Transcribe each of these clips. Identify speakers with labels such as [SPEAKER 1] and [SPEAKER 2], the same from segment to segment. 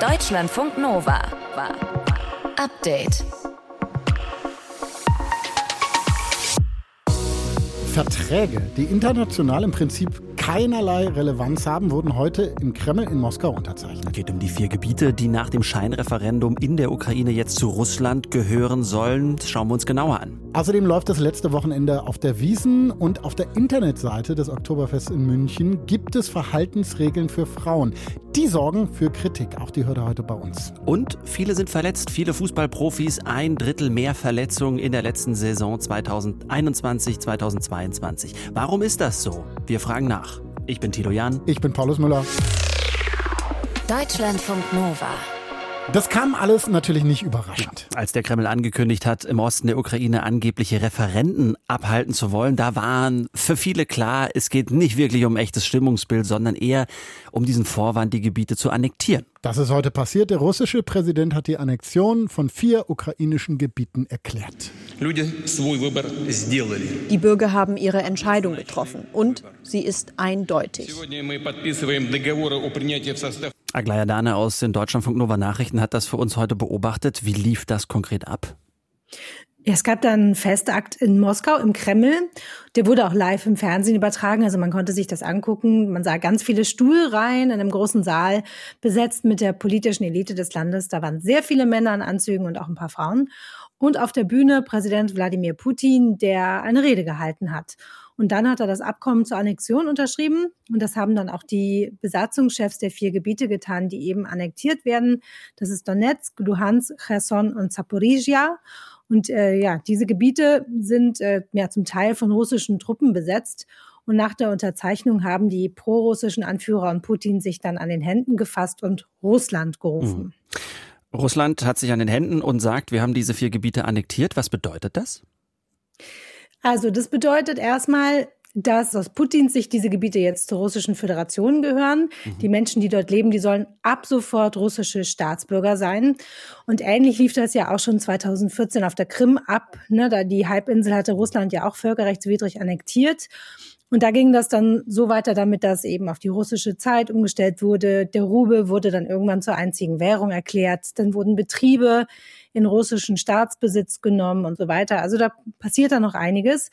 [SPEAKER 1] Deutschlandfunk Nova. Update.
[SPEAKER 2] Verträge, die international im Prinzip keinerlei Relevanz haben, wurden heute im Kreml in Moskau unterzeichnet.
[SPEAKER 3] Es geht um die vier Gebiete, die nach dem Scheinreferendum in der Ukraine jetzt zu Russland gehören sollen. Das schauen wir uns genauer an.
[SPEAKER 2] Außerdem läuft das letzte Wochenende auf der Wiesen und auf der Internetseite des Oktoberfests in München gibt es Verhaltensregeln für Frauen. Die sorgen für Kritik. Auch die hört er heute bei uns.
[SPEAKER 3] Und viele sind verletzt, viele Fußballprofis, ein Drittel mehr Verletzungen in der letzten Saison 2021, 2022. Warum ist das so? Wir fragen nach. Ich bin Tilo Jan.
[SPEAKER 2] Ich bin Paulus Müller.
[SPEAKER 1] Deutschlandfunk Nova.
[SPEAKER 2] Das kam alles natürlich nicht überraschend.
[SPEAKER 3] Als der Kreml angekündigt hat, im Osten der Ukraine angebliche Referenden abhalten zu wollen, da waren für viele klar, es geht nicht wirklich um echtes Stimmungsbild, sondern eher um diesen Vorwand, die Gebiete zu annektieren.
[SPEAKER 2] Das ist heute passiert. Der russische Präsident hat die Annexion von vier ukrainischen Gebieten erklärt.
[SPEAKER 4] Die Bürger haben ihre Entscheidung getroffen und sie ist eindeutig.
[SPEAKER 3] Aglaya Dane aus den Deutschlandfunk Nova Nachrichten hat das für uns heute beobachtet. Wie lief das konkret ab?
[SPEAKER 5] es gab dann einen Festakt in Moskau im Kreml. Der wurde auch live im Fernsehen übertragen. Also man konnte sich das angucken. Man sah ganz viele Stuhlreihen in einem großen Saal besetzt mit der politischen Elite des Landes. Da waren sehr viele Männer in Anzügen und auch ein paar Frauen. Und auf der Bühne Präsident Wladimir Putin, der eine Rede gehalten hat. Und dann hat er das Abkommen zur Annexion unterschrieben. Und das haben dann auch die Besatzungschefs der vier Gebiete getan, die eben annektiert werden. Das ist Donetsk, Luhansk, Cherson und Zaporizhia. Und äh, ja, diese Gebiete sind äh, ja zum Teil von russischen Truppen besetzt. Und nach der Unterzeichnung haben die prorussischen Anführer und Putin sich dann an den Händen gefasst und Russland gerufen.
[SPEAKER 3] Mhm. Russland hat sich an den Händen und sagt, wir haben diese vier Gebiete annektiert. Was bedeutet das?
[SPEAKER 5] Also das bedeutet erstmal, dass aus Putins Sicht diese Gebiete jetzt zur russischen Föderation gehören. Mhm. Die Menschen, die dort leben, die sollen ab sofort russische Staatsbürger sein. Und ähnlich lief das ja auch schon 2014 auf der Krim ab. Ne? Da die Halbinsel hatte Russland ja auch völkerrechtswidrig annektiert. Und da ging das dann so weiter damit, dass eben auf die russische Zeit umgestellt wurde. Der Rubel wurde dann irgendwann zur einzigen Währung erklärt. Dann wurden Betriebe in russischen Staatsbesitz genommen und so weiter. Also da passiert da noch einiges.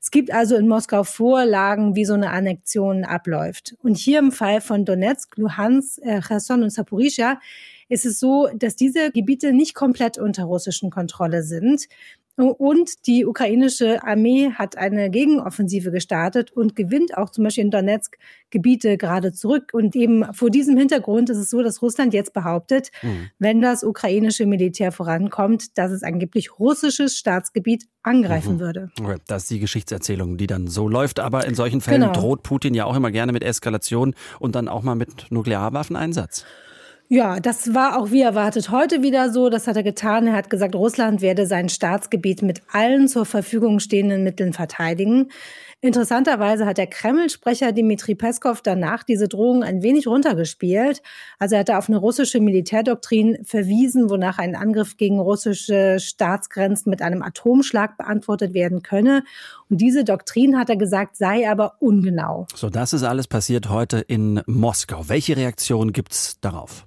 [SPEAKER 5] Es gibt also in Moskau Vorlagen, wie so eine Annexion abläuft. Und hier im Fall von Donetsk, Luhansk, äh, Cherson und Saporizhia ist es so, dass diese Gebiete nicht komplett unter russischen Kontrolle sind. Und die ukrainische Armee hat eine Gegenoffensive gestartet und gewinnt auch zum Beispiel in Donetsk Gebiete gerade zurück. Und eben vor diesem Hintergrund ist es so, dass Russland jetzt behauptet, mhm. wenn das ukrainische Militär vorankommt, dass es angeblich russisches Staatsgebiet angreifen mhm. würde.
[SPEAKER 3] Okay. Das ist die Geschichtserzählung, die dann so läuft. Aber in solchen Fällen genau. droht Putin ja auch immer gerne mit Eskalation und dann auch mal mit Nuklearwaffeneinsatz.
[SPEAKER 5] Ja, das war auch wie erwartet heute wieder so. Das hat er getan. Er hat gesagt, Russland werde sein Staatsgebiet mit allen zur Verfügung stehenden Mitteln verteidigen. Interessanterweise hat der Kreml-Sprecher Dmitri Peskov danach diese Drohung ein wenig runtergespielt. Also er hat da auf eine russische Militärdoktrin verwiesen, wonach ein Angriff gegen russische Staatsgrenzen mit einem Atomschlag beantwortet werden könne. Und diese Doktrin, hat er gesagt, sei aber ungenau.
[SPEAKER 3] So, das ist alles passiert heute in Moskau. Welche Reaktion gibt's darauf?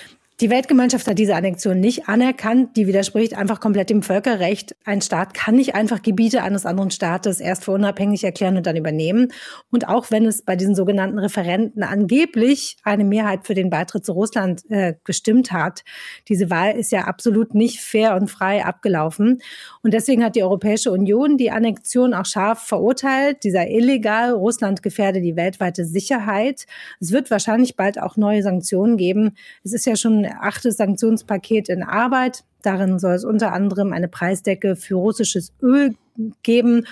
[SPEAKER 5] Die Weltgemeinschaft hat diese Annexion nicht anerkannt. Die widerspricht einfach komplett dem Völkerrecht. Ein Staat kann nicht einfach Gebiete eines anderen Staates erst für unabhängig erklären und dann übernehmen. Und auch wenn es bei diesen sogenannten Referenten angeblich eine Mehrheit für den Beitritt zu Russland äh, gestimmt hat, diese Wahl ist ja absolut nicht fair und frei abgelaufen. Und deswegen hat die Europäische Union die Annexion auch scharf verurteilt. Dieser illegal Russland gefährde die weltweite Sicherheit. Es wird wahrscheinlich bald auch neue Sanktionen geben. Es ist ja schon achtes Sanktionspaket in Arbeit. Darin soll es unter anderem eine Preisdecke für russisches Öl geben.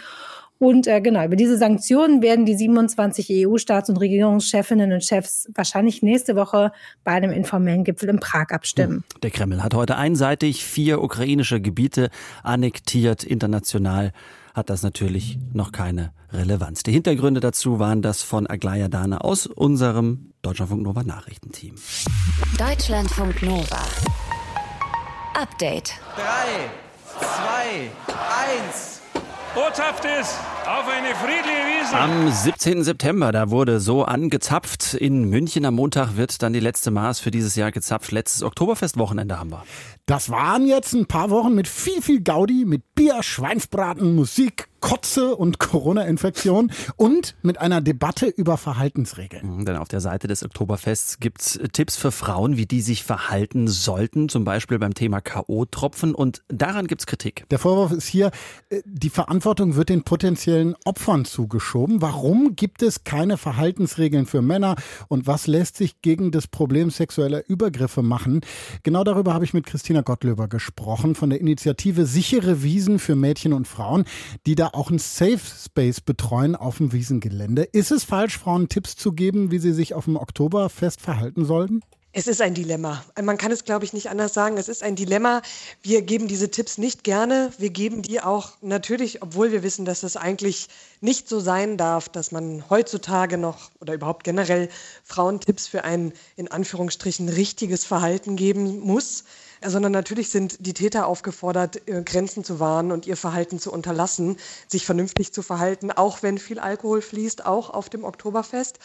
[SPEAKER 5] Und äh, genau, über diese Sanktionen werden die 27 EU-Staats- und Regierungschefinnen und Chefs wahrscheinlich nächste Woche bei einem informellen Gipfel in Prag abstimmen.
[SPEAKER 3] Hm. Der Kreml hat heute einseitig vier ukrainische Gebiete annektiert. International hat das natürlich noch keine Relevanz. Die Hintergründe dazu waren das von Aglaya Dana aus unserem Deutschlandfunk Nova Nachrichtenteam.
[SPEAKER 1] Deutschlandfunk Nova. Update.
[SPEAKER 6] 3, 2, 1.
[SPEAKER 7] Botschaft ist,
[SPEAKER 6] auf eine friedliche Wiese.
[SPEAKER 3] Am 17. September, da wurde so angezapft. In München am Montag wird dann die letzte Maß für dieses Jahr gezapft. Letztes Oktoberfestwochenende haben wir.
[SPEAKER 2] Das waren jetzt ein paar Wochen mit viel, viel Gaudi, mit Bier, Schweinsbraten, Musik, Kotze und Corona-Infektion und mit einer Debatte über Verhaltensregeln.
[SPEAKER 3] Mhm, denn auf der Seite des Oktoberfests gibt's Tipps für Frauen, wie die sich verhalten sollten, zum Beispiel beim Thema K.O.-Tropfen und daran gibt's Kritik.
[SPEAKER 2] Der Vorwurf ist hier, äh, die Verantwortung wird den potenziellen Opfern zugeschoben. Warum gibt es keine Verhaltensregeln für Männer und was lässt sich gegen das Problem sexueller Übergriffe machen? Genau darüber habe ich mit Christina Gottlöber gesprochen von der Initiative Sichere Wiesen für Mädchen und Frauen, die da auch ein Safe Space betreuen auf dem Wiesengelände. Ist es falsch, Frauen Tipps zu geben, wie sie sich auf dem Oktoberfest verhalten sollten?
[SPEAKER 7] Es ist ein Dilemma. Man kann es, glaube ich, nicht anders sagen. Es ist ein Dilemma. Wir geben diese Tipps nicht gerne. Wir geben die auch natürlich, obwohl wir wissen, dass das eigentlich nicht so sein darf, dass man heutzutage noch oder überhaupt generell Frauen Tipps für ein in Anführungsstrichen richtiges Verhalten geben muss sondern natürlich sind die Täter aufgefordert, äh, Grenzen zu wahren und ihr Verhalten zu unterlassen, sich vernünftig zu verhalten, auch wenn viel Alkohol fließt, auch auf dem Oktoberfest.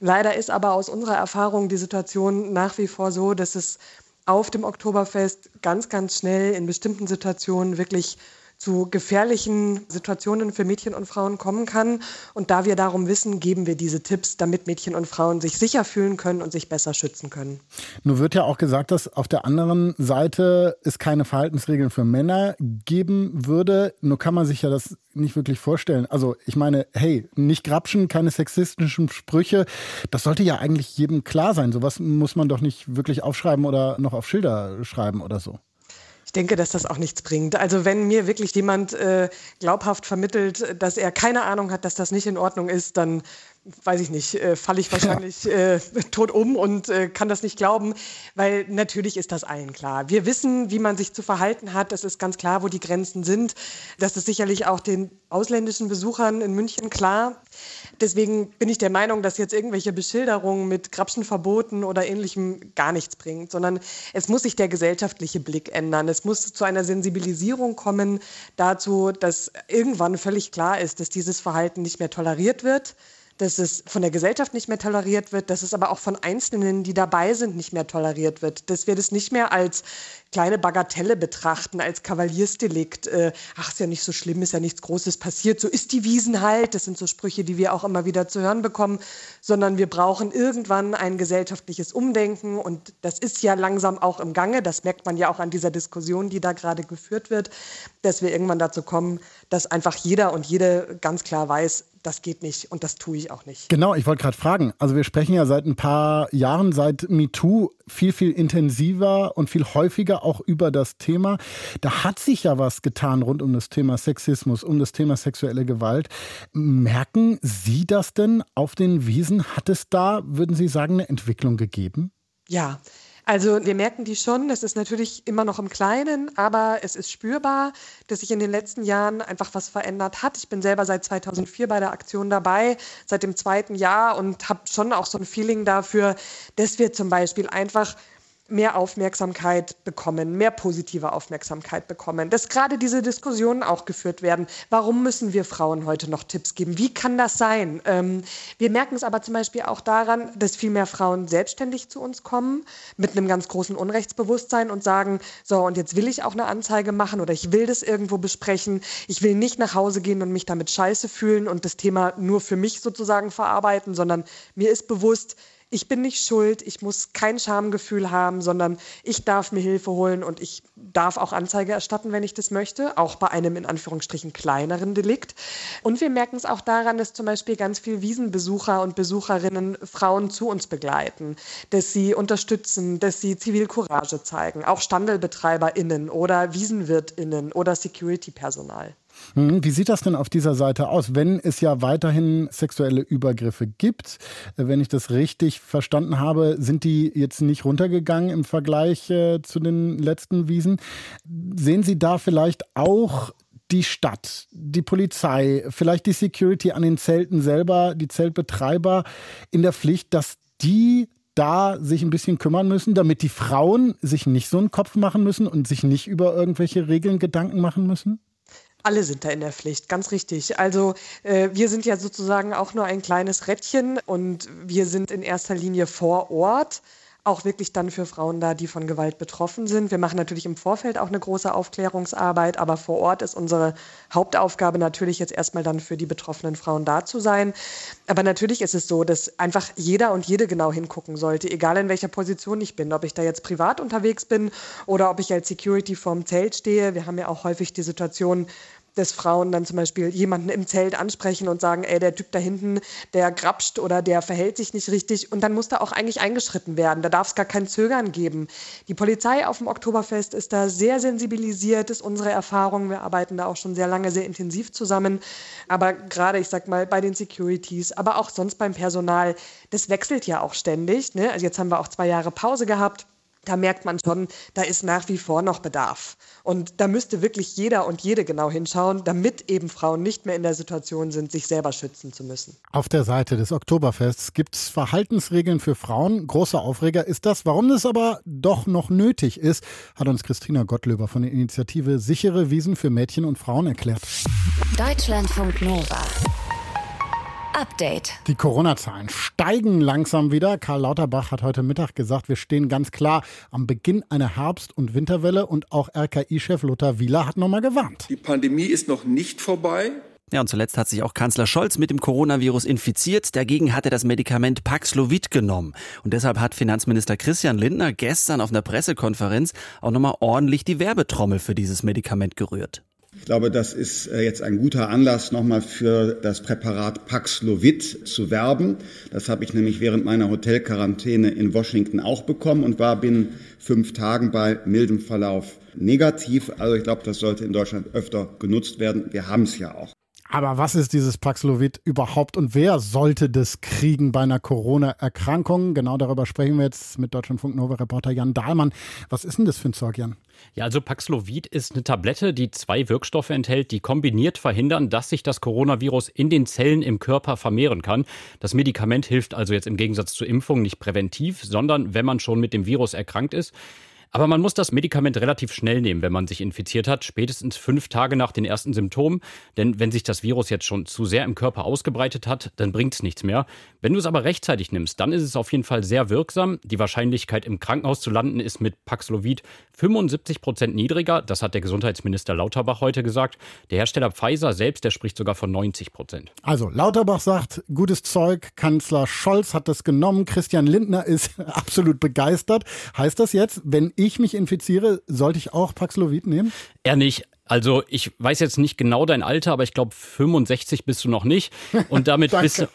[SPEAKER 7] Leider ist aber aus unserer Erfahrung die Situation nach wie vor so, dass es auf dem Oktoberfest ganz, ganz schnell in bestimmten Situationen wirklich zu gefährlichen Situationen für Mädchen und Frauen kommen kann. Und da wir darum wissen, geben wir diese Tipps, damit Mädchen und Frauen sich sicher fühlen können und sich besser schützen können.
[SPEAKER 2] Nun wird ja auch gesagt, dass auf der anderen Seite es keine Verhaltensregeln für Männer geben würde. Nur kann man sich ja das nicht wirklich vorstellen. Also ich meine, hey, nicht grapschen, keine sexistischen Sprüche. Das sollte ja eigentlich jedem klar sein. Sowas muss man doch nicht wirklich aufschreiben oder noch auf Schilder schreiben oder so.
[SPEAKER 7] Ich denke, dass das auch nichts bringt. Also wenn mir wirklich jemand äh, glaubhaft vermittelt, dass er keine Ahnung hat, dass das nicht in Ordnung ist, dann weiß ich nicht, äh, falle ich wahrscheinlich äh, tot um und äh, kann das nicht glauben, weil natürlich ist das allen klar. Wir wissen, wie man sich zu verhalten hat. Es ist ganz klar, wo die Grenzen sind. Das ist sicherlich auch den ausländischen Besuchern in München klar. Deswegen bin ich der Meinung, dass jetzt irgendwelche Beschilderungen mit Grapschenverboten oder ähnlichem gar nichts bringt, sondern es muss sich der gesellschaftliche Blick ändern. Es muss zu einer Sensibilisierung kommen dazu, dass irgendwann völlig klar ist, dass dieses Verhalten nicht mehr toleriert wird dass es von der Gesellschaft nicht mehr toleriert wird, dass es aber auch von Einzelnen, die dabei sind, nicht mehr toleriert wird, dass wir das nicht mehr als kleine Bagatelle betrachten, als Kavaliersdelikt. Äh, ach, ist ja nicht so schlimm, ist ja nichts Großes passiert, so ist die Wiesen halt. Das sind so Sprüche, die wir auch immer wieder zu hören bekommen, sondern wir brauchen irgendwann ein gesellschaftliches Umdenken und das ist ja langsam auch im Gange. Das merkt man ja auch an dieser Diskussion, die da gerade geführt wird, dass wir irgendwann dazu kommen, dass einfach jeder und jede ganz klar weiß, das geht nicht und das tue ich auch nicht.
[SPEAKER 2] Genau, ich wollte gerade fragen. Also wir sprechen ja seit ein paar Jahren, seit MeToo, viel, viel intensiver und viel häufiger auch über das Thema. Da hat sich ja was getan rund um das Thema Sexismus, um das Thema sexuelle Gewalt. Merken Sie das denn auf den Wiesen? Hat es da, würden Sie sagen, eine Entwicklung gegeben?
[SPEAKER 7] Ja, also wir merken die schon, es ist natürlich immer noch im Kleinen, aber es ist spürbar, dass sich in den letzten Jahren einfach was verändert hat. Ich bin selber seit 2004 bei der Aktion dabei, seit dem zweiten Jahr und habe schon auch so ein Feeling dafür, dass wir zum Beispiel einfach mehr Aufmerksamkeit bekommen, mehr positive Aufmerksamkeit bekommen, dass gerade diese Diskussionen auch geführt werden. Warum müssen wir Frauen heute noch Tipps geben? Wie kann das sein? Ähm, wir merken es aber zum Beispiel auch daran, dass viel mehr Frauen selbstständig zu uns kommen mit einem ganz großen Unrechtsbewusstsein und sagen, so, und jetzt will ich auch eine Anzeige machen oder ich will das irgendwo besprechen. Ich will nicht nach Hause gehen und mich damit scheiße fühlen und das Thema nur für mich sozusagen verarbeiten, sondern mir ist bewusst, ich bin nicht schuld, ich muss kein Schamgefühl haben, sondern ich darf mir Hilfe holen und ich darf auch Anzeige erstatten, wenn ich das möchte, auch bei einem in Anführungsstrichen kleineren Delikt. Und wir merken es auch daran, dass zum Beispiel ganz viele Wiesenbesucher und Besucherinnen Frauen zu uns begleiten, dass sie unterstützen, dass sie Zivilcourage zeigen, auch StandelbetreiberInnen oder WiesenwirtInnen oder Security-Personal.
[SPEAKER 2] Hm, wie sieht das denn auf dieser Seite aus, wenn es ja weiterhin sexuelle Übergriffe gibt? Äh, wenn ich das richtig verstanden habe, sind die jetzt nicht runtergegangen im Vergleich äh, zu den letzten Wiesen. Sehen Sie da vielleicht auch die Stadt, die Polizei, vielleicht die Security an den Zelten selber, die Zeltbetreiber in der Pflicht, dass die da sich ein bisschen kümmern müssen, damit die Frauen sich nicht so einen Kopf machen müssen und sich nicht über irgendwelche Regeln Gedanken machen müssen?
[SPEAKER 7] Alle sind da in der Pflicht, ganz richtig. Also äh, wir sind ja sozusagen auch nur ein kleines Rädchen und wir sind in erster Linie vor Ort auch wirklich dann für Frauen da, die von Gewalt betroffen sind. Wir machen natürlich im Vorfeld auch eine große Aufklärungsarbeit, aber vor Ort ist unsere Hauptaufgabe natürlich jetzt erstmal dann für die betroffenen Frauen da zu sein. Aber natürlich ist es so, dass einfach jeder und jede genau hingucken sollte, egal in welcher Position ich bin, ob ich da jetzt privat unterwegs bin oder ob ich als Security vorm Zelt stehe. Wir haben ja auch häufig die Situation, dass Frauen dann zum Beispiel jemanden im Zelt ansprechen und sagen, ey, der Typ da hinten, der grapscht oder der verhält sich nicht richtig. Und dann muss da auch eigentlich eingeschritten werden. Da darf es gar kein Zögern geben. Die Polizei auf dem Oktoberfest ist da sehr sensibilisiert, ist unsere Erfahrung. Wir arbeiten da auch schon sehr lange, sehr intensiv zusammen. Aber gerade, ich sag mal, bei den Securities, aber auch sonst beim Personal, das wechselt ja auch ständig. Ne? Also jetzt haben wir auch zwei Jahre Pause gehabt da merkt man schon, da ist nach wie vor noch Bedarf. Und da müsste wirklich jeder und jede genau hinschauen, damit eben Frauen nicht mehr in der Situation sind, sich selber schützen zu müssen.
[SPEAKER 2] Auf der Seite des Oktoberfests gibt es Verhaltensregeln für Frauen. Großer Aufreger ist das. Warum das aber doch noch nötig ist, hat uns Christina Gottlöber von der Initiative Sichere Wiesen für Mädchen und Frauen erklärt.
[SPEAKER 1] Deutschlandfunk Nova. Update.
[SPEAKER 2] Die Corona-Zahlen steigen langsam wieder. Karl Lauterbach hat heute Mittag gesagt, wir stehen ganz klar am Beginn einer Herbst- und Winterwelle und auch RKI-Chef Lothar Wieler hat nochmal gewarnt.
[SPEAKER 6] Die Pandemie ist noch nicht vorbei.
[SPEAKER 3] Ja, und zuletzt hat sich auch Kanzler Scholz mit dem Coronavirus infiziert. Dagegen hat er das Medikament Paxlovid genommen. Und deshalb hat Finanzminister Christian Lindner gestern auf einer Pressekonferenz auch nochmal ordentlich die Werbetrommel für dieses Medikament gerührt.
[SPEAKER 8] Ich glaube, das ist äh, jetzt ein guter Anlass, nochmal für das Präparat Paxlovid zu werben. Das habe ich nämlich während meiner Hotelquarantäne in Washington auch bekommen und war binnen fünf Tagen bei mildem Verlauf negativ. Also ich glaube, das sollte in Deutschland öfter genutzt werden. Wir haben es ja auch.
[SPEAKER 2] Aber was ist dieses Paxlovid überhaupt und wer sollte das kriegen bei einer Corona-Erkrankung? Genau darüber sprechen wir jetzt mit Deutschlandfunk Nova-Reporter Jan Dahlmann. Was ist denn das für ein Zeug, Jan?
[SPEAKER 9] Ja, also Paxlovid ist eine Tablette, die zwei Wirkstoffe enthält, die kombiniert verhindern, dass sich das Coronavirus in den Zellen im Körper vermehren kann. Das Medikament hilft also jetzt im Gegensatz zur Impfung nicht präventiv, sondern wenn man schon mit dem Virus erkrankt ist. Aber man muss das Medikament relativ schnell nehmen, wenn man sich infiziert hat, spätestens fünf Tage nach den ersten Symptomen. Denn wenn sich das Virus jetzt schon zu sehr im Körper ausgebreitet hat, dann bringt es nichts mehr. Wenn du es aber rechtzeitig nimmst, dann ist es auf jeden Fall sehr wirksam. Die Wahrscheinlichkeit, im Krankenhaus zu landen, ist mit Paxlovid 75 Prozent niedriger. Das hat der Gesundheitsminister Lauterbach heute gesagt. Der Hersteller Pfizer selbst, der spricht sogar von 90 Prozent.
[SPEAKER 2] Also Lauterbach sagt, gutes Zeug. Kanzler Scholz hat das genommen. Christian Lindner ist absolut begeistert. Heißt das jetzt, wenn ich mich infiziere, sollte ich auch Paxlovid nehmen?
[SPEAKER 9] Er nicht. Also ich weiß jetzt nicht genau dein Alter, aber ich glaube 65 bist du noch nicht. Und damit bist du.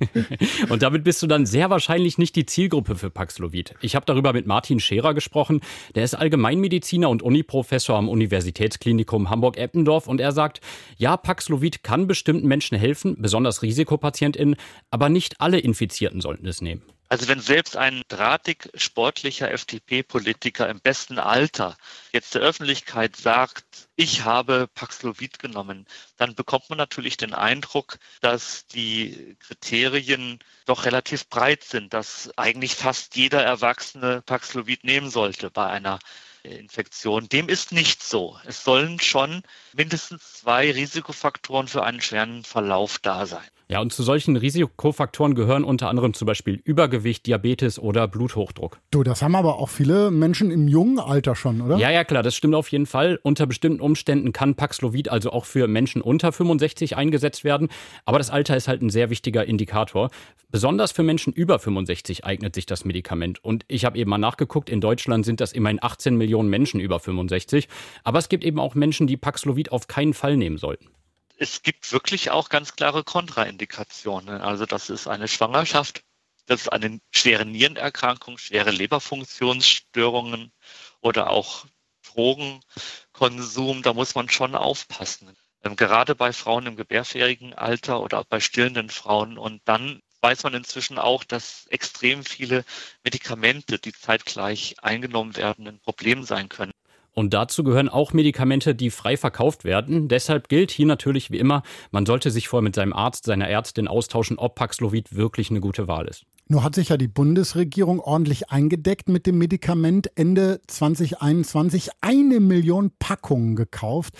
[SPEAKER 9] Und damit bist du dann sehr wahrscheinlich nicht die Zielgruppe für Paxlovid. Ich habe darüber mit Martin Scherer gesprochen. Der ist Allgemeinmediziner und Uniprofessor am Universitätsklinikum Hamburg-Eppendorf und er sagt, ja, Paxlovid kann bestimmten Menschen helfen, besonders Risikopatientinnen, aber nicht alle Infizierten sollten es nehmen.
[SPEAKER 10] Also wenn selbst ein drahtig sportlicher FDP-Politiker im besten Alter jetzt der Öffentlichkeit sagt, ich habe Paxlovid genommen, dann bekommt man natürlich den Eindruck, dass die Kriterien doch relativ breit sind, dass eigentlich fast jeder Erwachsene Paxlovid nehmen sollte bei einer Infektion. Dem ist nicht so. Es sollen schon mindestens zwei Risikofaktoren für einen schweren Verlauf da sein.
[SPEAKER 9] Ja, und zu solchen Risikofaktoren gehören unter anderem zum Beispiel Übergewicht, Diabetes oder Bluthochdruck.
[SPEAKER 2] Du, das haben aber auch viele Menschen im jungen Alter schon, oder?
[SPEAKER 9] Ja, ja, klar, das stimmt auf jeden Fall. Unter bestimmten Umständen kann Paxlovid also auch für Menschen unter 65 eingesetzt werden. Aber das Alter ist halt ein sehr wichtiger Indikator. Besonders für Menschen über 65 eignet sich das Medikament. Und ich habe eben mal nachgeguckt, in Deutschland sind das immerhin 18 Millionen Menschen über 65. Aber es gibt eben auch Menschen, die Paxlovid auf keinen Fall nehmen sollten
[SPEAKER 10] es gibt wirklich auch ganz klare Kontraindikationen. Also das ist eine Schwangerschaft, das ist eine schwere Nierenerkrankung, schwere Leberfunktionsstörungen oder auch Drogenkonsum. Da muss man schon aufpassen. Ähm, gerade bei Frauen im gebärfähigen Alter oder bei stillenden Frauen. Und dann weiß man inzwischen auch, dass extrem viele Medikamente, die zeitgleich eingenommen werden, ein Problem sein können.
[SPEAKER 9] Und dazu gehören auch Medikamente, die frei verkauft werden. Deshalb gilt hier natürlich wie immer, man sollte sich vorher mit seinem Arzt, seiner Ärztin austauschen, ob Paxlovid wirklich eine gute Wahl ist.
[SPEAKER 2] Nur hat sich ja die Bundesregierung ordentlich eingedeckt mit dem Medikament Ende 2021 eine Million Packungen gekauft.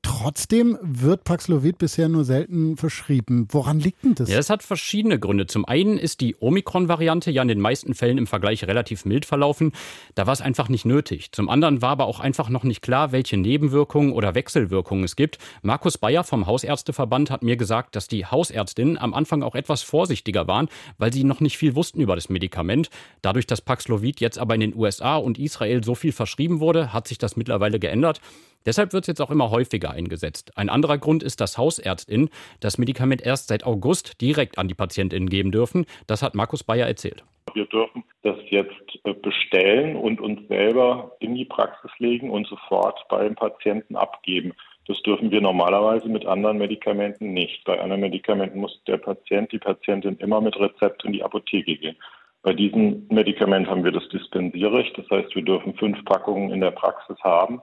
[SPEAKER 2] Trotzdem wird Paxlovid bisher nur selten verschrieben. Woran liegt denn das?
[SPEAKER 9] Ja, das hat verschiedene Gründe. Zum einen ist die Omikron-Variante ja in den meisten Fällen im Vergleich relativ mild verlaufen. Da war es einfach nicht nötig. Zum anderen war aber auch einfach noch nicht klar, welche Nebenwirkungen oder Wechselwirkungen es gibt. Markus Bayer vom Hausärzteverband hat mir gesagt, dass die Hausärztinnen am Anfang auch etwas vorsichtiger waren, weil sie noch nicht viel wussten über das Medikament. Dadurch, dass Paxlovid jetzt aber in den USA und Israel so viel verschrieben wurde, hat sich das mittlerweile geändert. Deshalb wird es jetzt auch immer häufiger eingesetzt. Ein anderer Grund ist, dass Hausärztinnen das Medikament erst seit August direkt an die Patientinnen geben dürfen. Das hat Markus Bayer erzählt.
[SPEAKER 11] Wir dürfen das jetzt äh, bestellen und uns selber in die Praxis legen und sofort beim Patienten abgeben. Das dürfen wir normalerweise mit anderen Medikamenten nicht. Bei anderen Medikamenten muss der Patient, die Patientin immer mit Rezept in die Apotheke gehen. Bei diesem Medikament haben wir das Dispensierrecht. Das heißt, wir dürfen fünf Packungen in der Praxis haben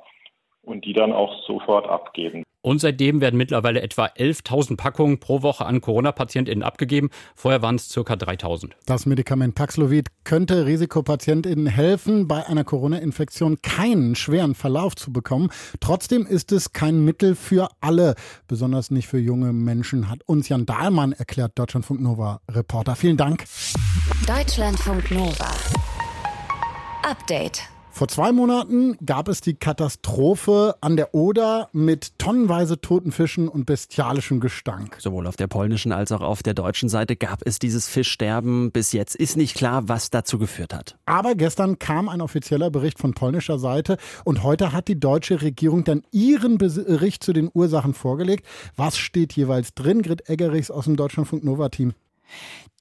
[SPEAKER 11] und die dann auch sofort abgeben.
[SPEAKER 9] Und seitdem werden mittlerweile etwa 11.000 Packungen pro Woche an Corona-PatientInnen abgegeben. Vorher waren es ca. 3.000.
[SPEAKER 2] Das Medikament Paxlovid könnte Risikopatientinnen helfen, bei einer Corona-Infektion keinen schweren Verlauf zu bekommen. Trotzdem ist es kein Mittel für alle, besonders nicht für junge Menschen, hat uns Jan Dahlmann erklärt, Deutschlandfunk Nova Reporter. Vielen Dank.
[SPEAKER 1] Deutschlandfunk Nova. Update.
[SPEAKER 2] Vor zwei Monaten gab es die Katastrophe an der Oder mit tonnenweise toten Fischen und bestialischem Gestank.
[SPEAKER 3] Sowohl auf der polnischen als auch auf der deutschen Seite gab es dieses Fischsterben. Bis jetzt ist nicht klar, was dazu geführt hat.
[SPEAKER 2] Aber gestern kam ein offizieller Bericht von polnischer Seite und heute hat die deutsche Regierung dann ihren Bericht zu den Ursachen vorgelegt. Was steht jeweils drin? Grit Eggerichs aus dem Deutschlandfunk Nova Team.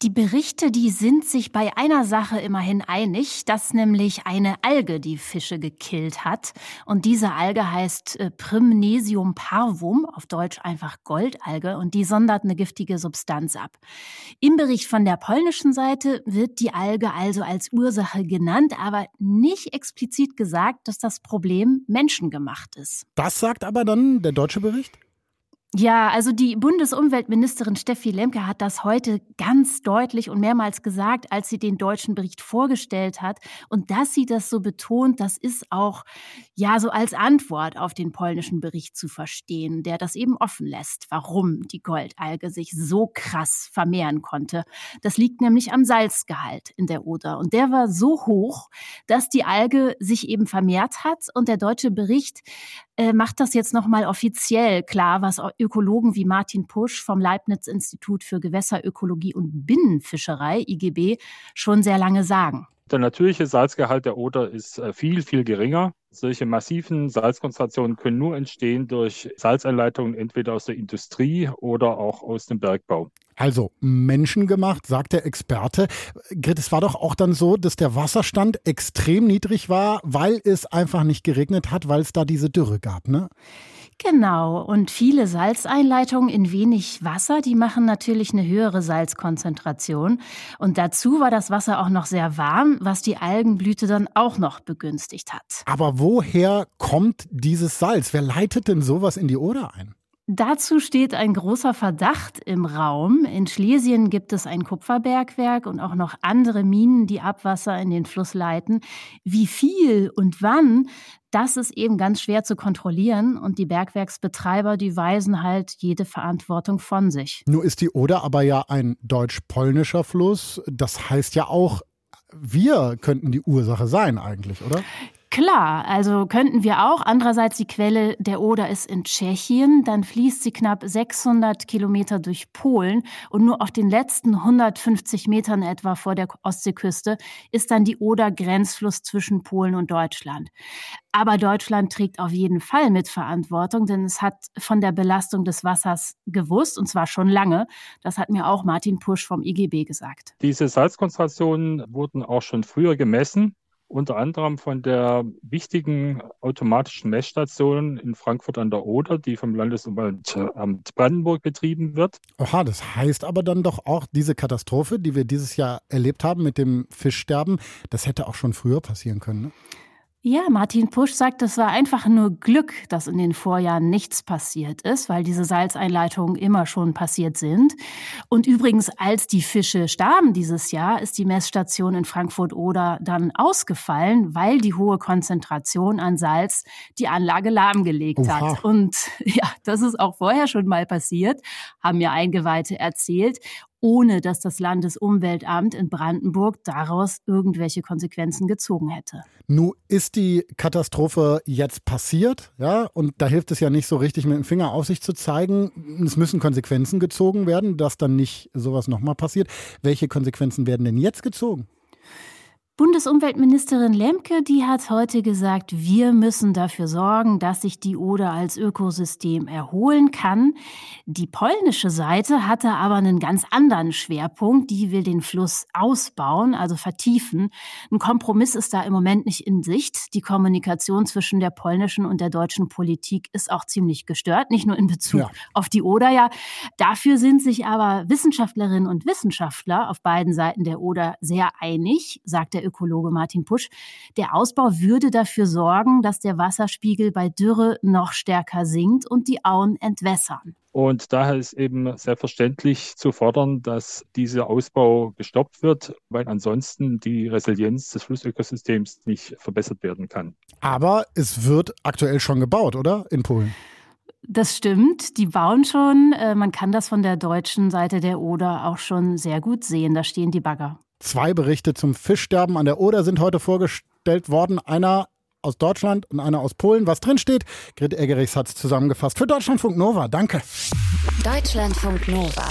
[SPEAKER 12] Die Berichte, die sind sich bei einer Sache immerhin einig, dass nämlich eine Alge die Fische gekillt hat. Und diese Alge heißt äh, Primnesium parvum, auf Deutsch einfach Goldalge, und die sondert eine giftige Substanz ab. Im Bericht von der polnischen Seite wird die Alge also als Ursache genannt, aber nicht explizit gesagt, dass das Problem menschengemacht ist.
[SPEAKER 2] Das sagt aber dann der deutsche Bericht?
[SPEAKER 12] Ja, also die Bundesumweltministerin Steffi Lemke hat das heute ganz deutlich und mehrmals gesagt, als sie den deutschen Bericht vorgestellt hat. Und dass sie das so betont, das ist auch ja so als Antwort auf den polnischen Bericht zu verstehen, der das eben offen lässt, warum die Goldalge sich so krass vermehren konnte. Das liegt nämlich am Salzgehalt in der Oder. Und der war so hoch, dass die Alge sich eben vermehrt hat. Und der deutsche Bericht äh, macht das jetzt nochmal offiziell klar, was Ökologen wie Martin Pusch vom Leibniz-Institut für Gewässerökologie und Binnenfischerei, IGB, schon sehr lange sagen.
[SPEAKER 13] Der natürliche Salzgehalt der Oder ist äh, viel, viel geringer. Solche massiven Salzkonzentrationen können nur entstehen durch Salzeinleitungen entweder aus der Industrie oder auch aus dem Bergbau.
[SPEAKER 2] Also menschengemacht, sagt der Experte. Grit, es war doch auch dann so, dass der Wasserstand extrem niedrig war, weil es einfach nicht geregnet hat, weil es da diese Dürre gab, ne?
[SPEAKER 12] Genau. Und viele Salzeinleitungen in wenig Wasser, die machen natürlich eine höhere Salzkonzentration. Und dazu war das Wasser auch noch sehr warm, was die Algenblüte dann auch noch begünstigt hat.
[SPEAKER 2] Aber woher kommt dieses Salz? Wer leitet denn sowas in die Oder ein?
[SPEAKER 12] Dazu steht ein großer Verdacht im Raum. In Schlesien gibt es ein Kupferbergwerk und auch noch andere Minen, die Abwasser in den Fluss leiten. Wie viel und wann, das ist eben ganz schwer zu kontrollieren und die Bergwerksbetreiber, die weisen halt jede Verantwortung von sich.
[SPEAKER 2] Nur ist die Oder aber ja ein deutsch-polnischer Fluss. Das heißt ja auch, wir könnten die Ursache sein eigentlich, oder?
[SPEAKER 12] Klar, also könnten wir auch. Andererseits die Quelle der Oder ist in Tschechien. Dann fließt sie knapp 600 Kilometer durch Polen und nur auf den letzten 150 Metern etwa vor der Ostseeküste ist dann die Oder Grenzfluss zwischen Polen und Deutschland. Aber Deutschland trägt auf jeden Fall mit Verantwortung, denn es hat von der Belastung des Wassers gewusst und zwar schon lange. Das hat mir auch Martin Pusch vom IGB gesagt.
[SPEAKER 13] Diese Salzkonzentrationen wurden auch schon früher gemessen unter anderem von der wichtigen automatischen Messstation in Frankfurt an der Oder, die vom Landesumweltamt Brandenburg betrieben wird.
[SPEAKER 2] Oha, das heißt aber dann doch auch, diese Katastrophe, die wir dieses Jahr erlebt haben mit dem Fischsterben, das hätte auch schon früher passieren können. Ne?
[SPEAKER 12] Ja, Martin Pusch sagt, es war einfach nur Glück, dass in den Vorjahren nichts passiert ist, weil diese Salzeinleitungen immer schon passiert sind. Und übrigens, als die Fische starben dieses Jahr, ist die Messstation in Frankfurt-Oder dann ausgefallen, weil die hohe Konzentration an Salz die Anlage lahmgelegt Oha. hat. Und ja, das ist auch vorher schon mal passiert, haben mir Eingeweihte erzählt ohne dass das Landesumweltamt in Brandenburg daraus irgendwelche Konsequenzen gezogen hätte.
[SPEAKER 2] Nun ist die Katastrophe jetzt passiert, ja, und da hilft es ja nicht so richtig mit dem Finger auf sich zu zeigen. Es müssen Konsequenzen gezogen werden, dass dann nicht sowas nochmal passiert. Welche Konsequenzen werden denn jetzt gezogen?
[SPEAKER 12] Bundesumweltministerin Lemke, die hat heute gesagt, wir müssen dafür sorgen, dass sich die Oder als Ökosystem erholen kann. Die polnische Seite hatte aber einen ganz anderen Schwerpunkt. Die will den Fluss ausbauen, also vertiefen. Ein Kompromiss ist da im Moment nicht in Sicht. Die Kommunikation zwischen der polnischen und der deutschen Politik ist auch ziemlich gestört, nicht nur in Bezug ja. auf die Oder. Ja, dafür sind sich aber Wissenschaftlerinnen und Wissenschaftler auf beiden Seiten der Oder sehr einig, sagt der Ökologe Martin Pusch. Der Ausbau würde dafür sorgen, dass der Wasserspiegel bei Dürre noch stärker sinkt und die Auen entwässern.
[SPEAKER 13] Und daher ist eben selbstverständlich zu fordern, dass dieser Ausbau gestoppt wird, weil ansonsten die Resilienz des Flussökosystems nicht verbessert werden kann.
[SPEAKER 2] Aber es wird aktuell schon gebaut, oder? In Polen.
[SPEAKER 12] Das stimmt, die bauen schon. Äh, man kann das von der deutschen Seite der Oder auch schon sehr gut sehen. Da stehen die Bagger.
[SPEAKER 2] Zwei Berichte zum Fischsterben an der Oder sind heute vorgestellt worden. Einer aus Deutschland und einer aus Polen. Was drinsteht, Grit Eggerichs hat es zusammengefasst. Für Deutschlandfunk Nova, danke.
[SPEAKER 1] Deutschlandfunk Nova.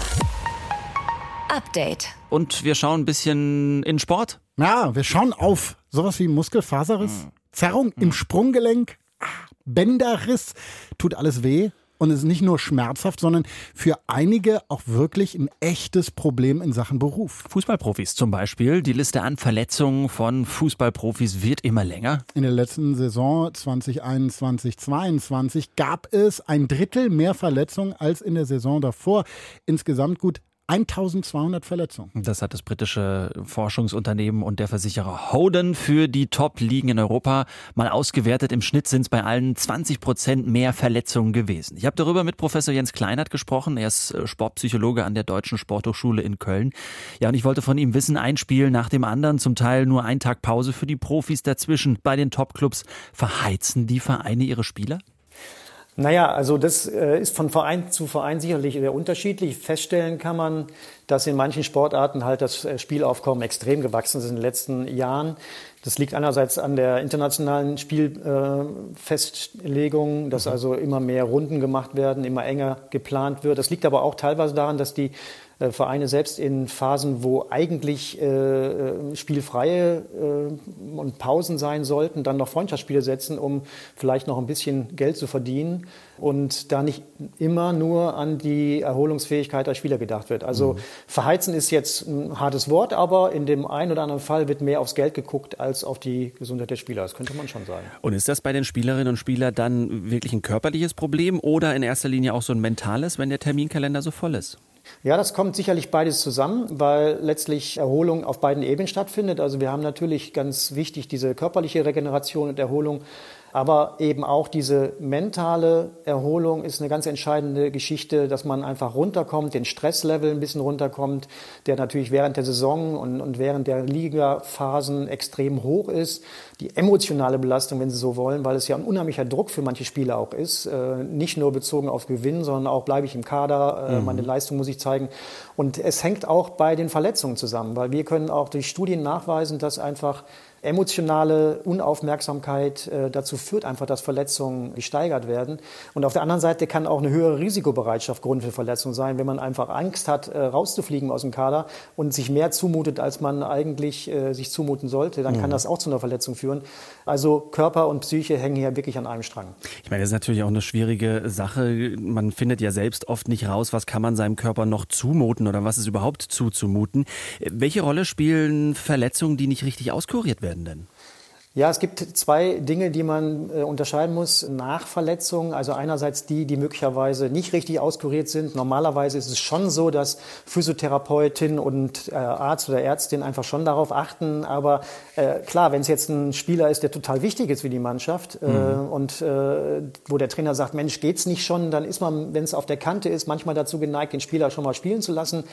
[SPEAKER 1] Update.
[SPEAKER 3] Und wir schauen ein bisschen in Sport.
[SPEAKER 2] Ja, wir schauen auf sowas wie Muskelfaserriss, hm. Zerrung hm. im Sprunggelenk, ah, Bänderriss. Tut alles weh. Und es ist nicht nur schmerzhaft, sondern für einige auch wirklich ein echtes Problem in Sachen Beruf.
[SPEAKER 3] Fußballprofis zum Beispiel. Die Liste an Verletzungen von Fußballprofis wird immer länger.
[SPEAKER 2] In der letzten Saison 2021, 2022 gab es ein Drittel mehr Verletzungen als in der Saison davor. Insgesamt gut 1200 Verletzungen.
[SPEAKER 3] Das hat das britische Forschungsunternehmen und der Versicherer Hoden für die Top-Ligen in Europa mal ausgewertet. Im Schnitt sind es bei allen 20 Prozent mehr Verletzungen gewesen. Ich habe darüber mit Professor Jens Kleinert gesprochen. Er ist äh, Sportpsychologe an der Deutschen Sporthochschule in Köln. Ja, und ich wollte von ihm wissen, ein Spiel nach dem anderen, zum Teil nur ein Tag Pause für die Profis dazwischen. Bei den Top-Clubs verheizen die Vereine ihre Spieler?
[SPEAKER 14] Naja, also das äh, ist von Verein zu Verein sicherlich sehr unterschiedlich. Feststellen kann man, dass in manchen Sportarten halt das äh, Spielaufkommen extrem gewachsen ist in den letzten Jahren. Das liegt einerseits an der internationalen Spielfestlegung, dass mhm. also immer mehr Runden gemacht werden, immer enger geplant wird. Das liegt aber auch teilweise daran, dass die Vereine selbst in Phasen, wo eigentlich äh, äh, spielfreie äh, und Pausen sein sollten, dann noch Freundschaftsspiele setzen, um vielleicht noch ein bisschen Geld zu verdienen und da nicht immer nur an die Erholungsfähigkeit der Spieler gedacht wird. Also mhm. verheizen ist jetzt ein hartes Wort, aber in dem einen oder anderen Fall wird mehr aufs Geld geguckt als auf die Gesundheit der Spieler. Das könnte man schon sagen.
[SPEAKER 3] Und ist das bei den Spielerinnen und Spielern dann wirklich ein körperliches Problem oder in erster Linie auch so ein mentales, wenn der Terminkalender so voll ist?
[SPEAKER 14] Ja, das kommt sicherlich beides zusammen, weil letztlich Erholung auf beiden Ebenen stattfindet. Also wir haben natürlich ganz wichtig diese körperliche Regeneration und Erholung aber eben auch diese mentale Erholung ist eine ganz entscheidende Geschichte, dass man einfach runterkommt, den Stresslevel ein bisschen runterkommt, der natürlich während der Saison und, und während der Ligaphasen extrem hoch ist. Die emotionale Belastung, wenn Sie so wollen, weil es ja ein unheimlicher Druck für manche Spieler auch ist. Äh, nicht nur bezogen auf Gewinn, sondern auch bleibe ich im Kader, äh, mhm. meine Leistung muss ich zeigen. Und es hängt auch bei den Verletzungen zusammen, weil wir können auch durch Studien nachweisen, dass einfach emotionale Unaufmerksamkeit äh, dazu führt einfach, dass Verletzungen gesteigert werden. Und auf der anderen Seite kann auch eine höhere Risikobereitschaft Grund für Verletzungen sein, wenn man einfach Angst hat, äh, rauszufliegen aus dem Kader und sich mehr zumutet, als man eigentlich äh, sich zumuten sollte, dann mhm. kann das auch zu einer Verletzung führen. Also Körper und Psyche hängen hier wirklich an einem Strang.
[SPEAKER 3] Ich meine, das ist natürlich auch eine schwierige Sache. Man findet ja selbst oft nicht raus, was kann man seinem Körper noch zumuten oder was ist überhaupt zuzumuten. Welche Rolle spielen Verletzungen, die nicht richtig auskuriert werden? Werden denn?
[SPEAKER 14] Ja, es gibt zwei Dinge, die man äh, unterscheiden muss nach Verletzungen. Also einerseits die, die möglicherweise nicht richtig auskuriert sind. Normalerweise ist es schon so, dass Physiotherapeutin und äh, Arzt oder Ärztin einfach schon darauf achten. Aber äh, klar, wenn es jetzt ein Spieler ist, der total wichtig ist für die Mannschaft äh, mhm. und wo der Trainer sagt, Mensch, geht's nicht schon, dann ist man, wenn es auf der Kante ist, manchmal dazu geneigt, den Spieler schon mal spielen zu lassen.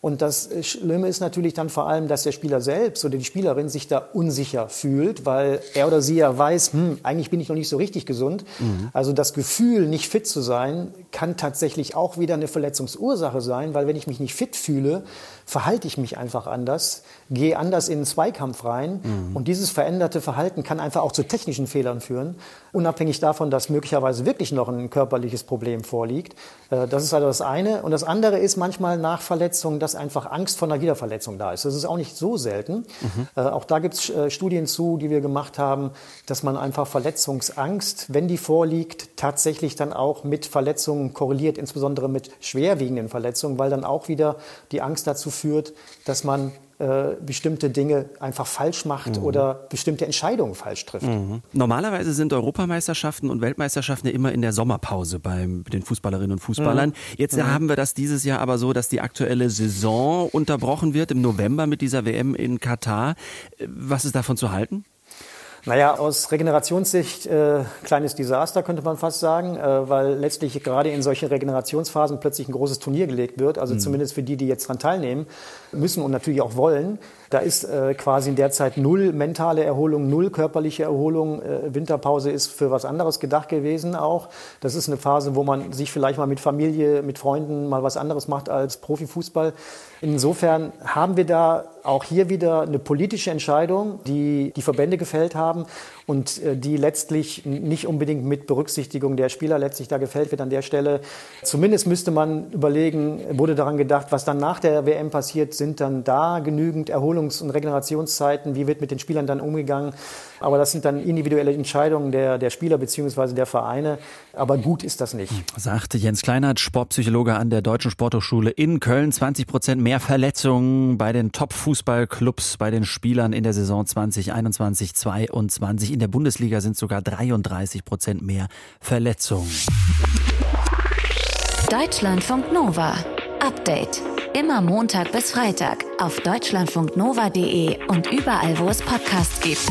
[SPEAKER 14] Und das Schlimme ist natürlich dann vor allem, dass der Spieler selbst oder die Spielerin sich da unsicher fühlt, weil er oder sie ja weiß, hm, eigentlich bin ich noch nicht so richtig gesund. Mhm. Also das Gefühl, nicht fit zu sein, kann tatsächlich auch wieder eine Verletzungsursache sein, weil wenn ich mich nicht fit fühle, verhalte ich mich einfach anders, gehe anders in den Zweikampf rein. Mhm. Und dieses veränderte Verhalten kann einfach auch zu technischen Fehlern führen, unabhängig davon, dass möglicherweise wirklich noch ein körperliches Problem vorliegt. Äh, das ist also das eine. Und das andere ist manchmal nach Verletzungen, dass einfach Angst vor einer Wiederverletzung da ist. Das ist auch nicht so selten. Mhm. Äh, auch da gibt es äh, Studien zu, die wir gemacht haben, dass man einfach Verletzungsangst, wenn die vorliegt, tatsächlich dann auch mit Verletzungen korreliert, insbesondere mit schwerwiegenden Verletzungen, weil dann auch wieder die Angst dazu führt, dass man äh, bestimmte Dinge einfach falsch macht mhm. oder bestimmte Entscheidungen falsch trifft. Mhm.
[SPEAKER 3] Normalerweise sind Europameisterschaften und Weltmeisterschaften ja immer in der Sommerpause bei den Fußballerinnen und Fußballern. Mhm. Jetzt mhm. haben wir das dieses Jahr aber so, dass die aktuelle Saison unterbrochen wird im November mit dieser WM in Katar. Was ist davon zu halten?
[SPEAKER 14] Naja, aus Regenerationssicht äh, kleines Desaster könnte man fast sagen, äh, weil letztlich gerade in solchen Regenerationsphasen plötzlich ein großes Turnier gelegt wird. Also mhm. zumindest für die, die jetzt daran teilnehmen, müssen und natürlich auch wollen. Da ist äh, quasi in der Zeit null mentale Erholung, null körperliche Erholung. Äh, Winterpause ist für was anderes gedacht gewesen auch. Das ist eine Phase, wo man sich vielleicht mal mit Familie, mit Freunden mal was anderes macht als Profifußball. Insofern haben wir da auch hier wieder eine politische Entscheidung, die die Verbände gefällt haben und äh, die letztlich nicht unbedingt mit Berücksichtigung der Spieler letztlich da gefällt wird an der Stelle. Zumindest müsste man überlegen, wurde daran gedacht, was dann nach der WM passiert, sind dann da genügend Erholungs- und Regenerationszeiten, wie wird mit den Spielern dann umgegangen. Aber das sind dann individuelle Entscheidungen der, der Spieler bzw. der Vereine. Aber gut ist das nicht.
[SPEAKER 3] Sagte Jens Kleinert, Sportpsychologe an der Deutschen Sporthochschule in Köln. 20 Prozent mehr Verletzungen bei den Top-Fußballclubs, bei den Spielern in der Saison 2021, 2022. In der Bundesliga sind sogar 33 Prozent mehr Verletzungen.
[SPEAKER 1] Deutschlandfunk Nova. Update. Immer Montag bis Freitag auf deutschlandfunknova.de und überall, wo es Podcasts gibt.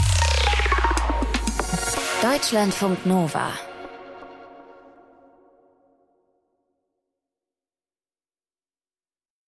[SPEAKER 1] Deutschlandfunk Nova.